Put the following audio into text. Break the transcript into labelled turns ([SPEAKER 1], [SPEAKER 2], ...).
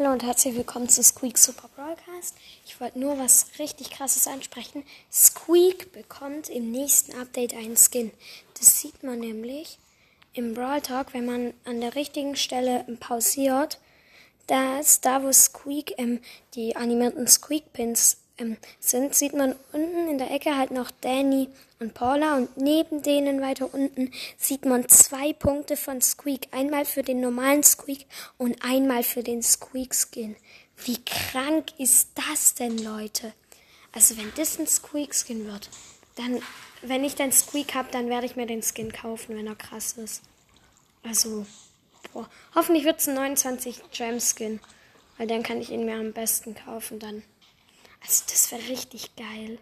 [SPEAKER 1] Hallo und herzlich willkommen zu Squeak Super Broadcast. Ich wollte nur was richtig krasses ansprechen. Squeak bekommt im nächsten Update einen Skin. Das sieht man nämlich im Brawl Talk, wenn man an der richtigen Stelle pausiert. dass da, wo Squeak ähm, die animierten Squeak Pins ähm, sind, sieht man unten in der Ecke halt noch Danny und Paula und neben denen weiter unten sieht man zwei Punkte von Squeak. Einmal für den normalen Squeak und einmal für den Squeak Skin. Wie krank ist das denn, Leute? Also wenn das ein Squeak Skin wird, dann, wenn ich den Squeak habe, dann werde ich mir den Skin kaufen, wenn er krass ist. Also, boah. Hoffentlich wird es ein 29 Gem Skin, weil dann kann ich ihn mir am besten kaufen dann. Also das wäre richtig geil.